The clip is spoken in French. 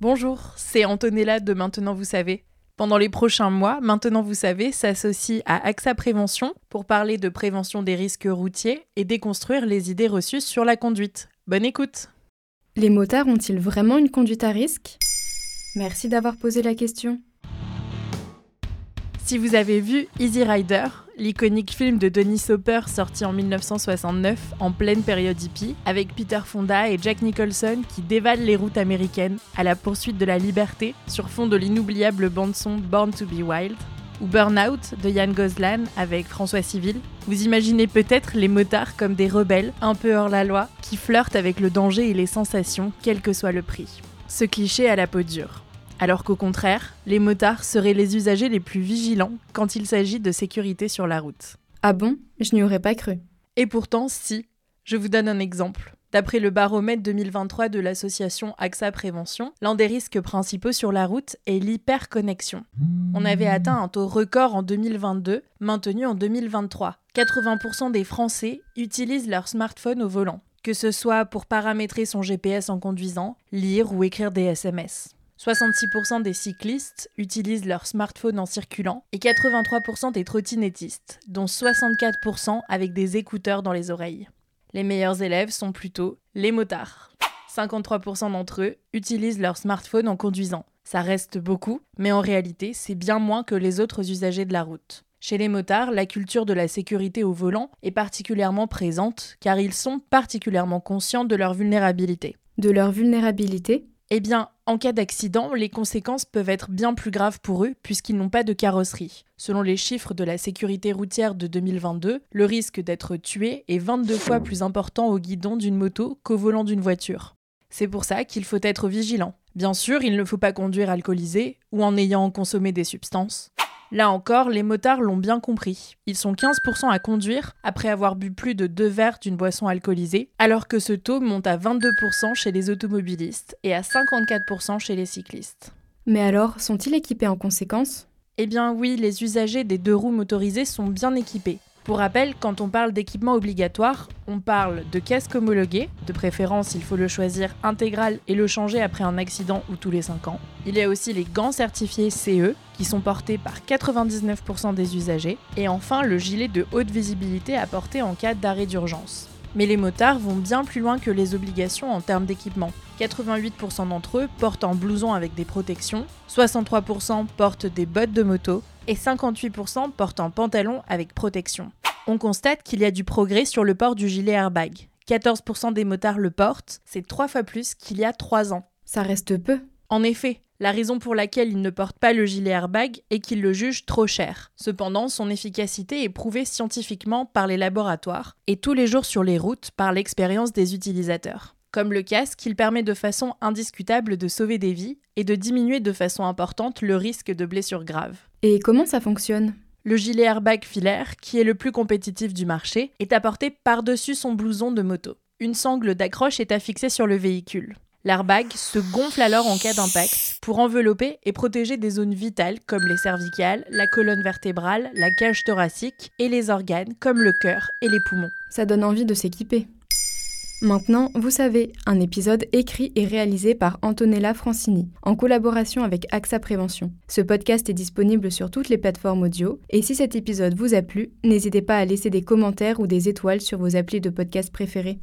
Bonjour, c'est Antonella de Maintenant Vous savez. Pendant les prochains mois, Maintenant Vous savez s'associe à AXA Prévention pour parler de prévention des risques routiers et déconstruire les idées reçues sur la conduite. Bonne écoute Les motards ont-ils vraiment une conduite à risque? Merci d'avoir posé la question. Si vous avez vu Easy Rider, l'iconique film de Denis Soper sorti en 1969 en pleine période hippie, avec Peter Fonda et Jack Nicholson qui dévalent les routes américaines à la poursuite de la liberté sur fond de l'inoubliable bande-son Born to be Wild, ou Burnout de Yann Gozlan avec François Civil, vous imaginez peut-être les motards comme des rebelles, un peu hors la loi, qui flirtent avec le danger et les sensations, quel que soit le prix. Ce cliché à la peau dure alors qu'au contraire, les motards seraient les usagers les plus vigilants quand il s'agit de sécurité sur la route. Ah bon? Je n'y aurais pas cru. Et pourtant, si. Je vous donne un exemple. D'après le baromètre 2023 de l'association AXA Prévention, l'un des risques principaux sur la route est l'hyperconnexion. On avait atteint un taux record en 2022, maintenu en 2023. 80% des Français utilisent leur smartphone au volant, que ce soit pour paramétrer son GPS en conduisant, lire ou écrire des SMS. 66% des cyclistes utilisent leur smartphone en circulant et 83% des trottinettistes, dont 64% avec des écouteurs dans les oreilles. Les meilleurs élèves sont plutôt les motards. 53% d'entre eux utilisent leur smartphone en conduisant. Ça reste beaucoup, mais en réalité, c'est bien moins que les autres usagers de la route. Chez les motards, la culture de la sécurité au volant est particulièrement présente car ils sont particulièrement conscients de leur vulnérabilité. De leur vulnérabilité eh bien, en cas d'accident, les conséquences peuvent être bien plus graves pour eux puisqu'ils n'ont pas de carrosserie. Selon les chiffres de la sécurité routière de 2022, le risque d'être tué est 22 fois plus important au guidon d'une moto qu'au volant d'une voiture. C'est pour ça qu'il faut être vigilant. Bien sûr, il ne faut pas conduire alcoolisé ou en ayant consommé des substances. Là encore, les motards l'ont bien compris. Ils sont 15% à conduire après avoir bu plus de deux verres d'une boisson alcoolisée, alors que ce taux monte à 22% chez les automobilistes et à 54% chez les cyclistes. Mais alors, sont-ils équipés en conséquence? Eh bien oui, les usagers des deux roues motorisées sont bien équipés. Pour rappel, quand on parle d'équipement obligatoire, on parle de casque homologué, de préférence il faut le choisir intégral et le changer après un accident ou tous les 5 ans. Il y a aussi les gants certifiés CE, qui sont portés par 99% des usagers, et enfin le gilet de haute visibilité à porter en cas d'arrêt d'urgence. Mais les motards vont bien plus loin que les obligations en termes d'équipement. 88% d'entre eux portent un blouson avec des protections, 63% portent des bottes de moto et 58% portent un pantalon avec protection. On constate qu'il y a du progrès sur le port du gilet airbag. 14% des motards le portent, c'est trois fois plus qu'il y a 3 ans. Ça reste peu. En effet, la raison pour laquelle ils ne portent pas le gilet airbag est qu'ils le jugent trop cher. Cependant, son efficacité est prouvée scientifiquement par les laboratoires et tous les jours sur les routes par l'expérience des utilisateurs. Comme le casque, il permet de façon indiscutable de sauver des vies et de diminuer de façon importante le risque de blessures graves. Et comment ça fonctionne? Le gilet airbag filaire, qui est le plus compétitif du marché, est apporté par-dessus son blouson de moto. Une sangle d'accroche est affixée sur le véhicule. L'airbag se gonfle alors en cas d'impact pour envelopper et protéger des zones vitales comme les cervicales, la colonne vertébrale, la cage thoracique et les organes comme le cœur et les poumons. Ça donne envie de s'équiper. Maintenant, vous savez, un épisode écrit et réalisé par Antonella Francini, en collaboration avec AXA Prévention. Ce podcast est disponible sur toutes les plateformes audio, et si cet épisode vous a plu, n'hésitez pas à laisser des commentaires ou des étoiles sur vos applis de podcast préférés.